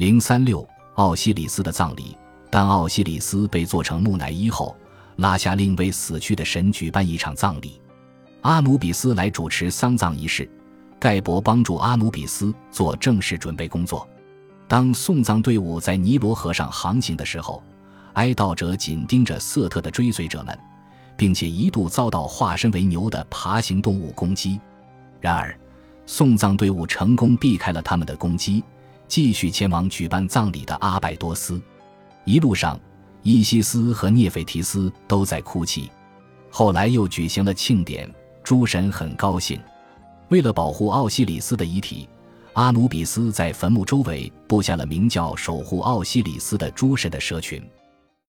零三六奥西里斯的葬礼。当奥西里斯被做成木乃伊后，拉下令为死去的神举办一场葬礼。阿努比斯来主持丧葬仪式，盖博帮助阿努比斯做正式准备工作。当送葬队伍在尼罗河上航行的时候，哀悼者紧盯着瑟特的追随者们，并且一度遭到化身为牛的爬行动物攻击。然而，送葬队伍成功避开了他们的攻击，继续前往举办葬礼的阿拜多斯。一路上，伊西斯和涅斐提斯都在哭泣。后来又举行了庆典，诸神很高兴。为了保护奥西里斯的遗体，阿努比斯在坟墓周围布下了名叫“守护奥西里斯”的诸神的蛇群。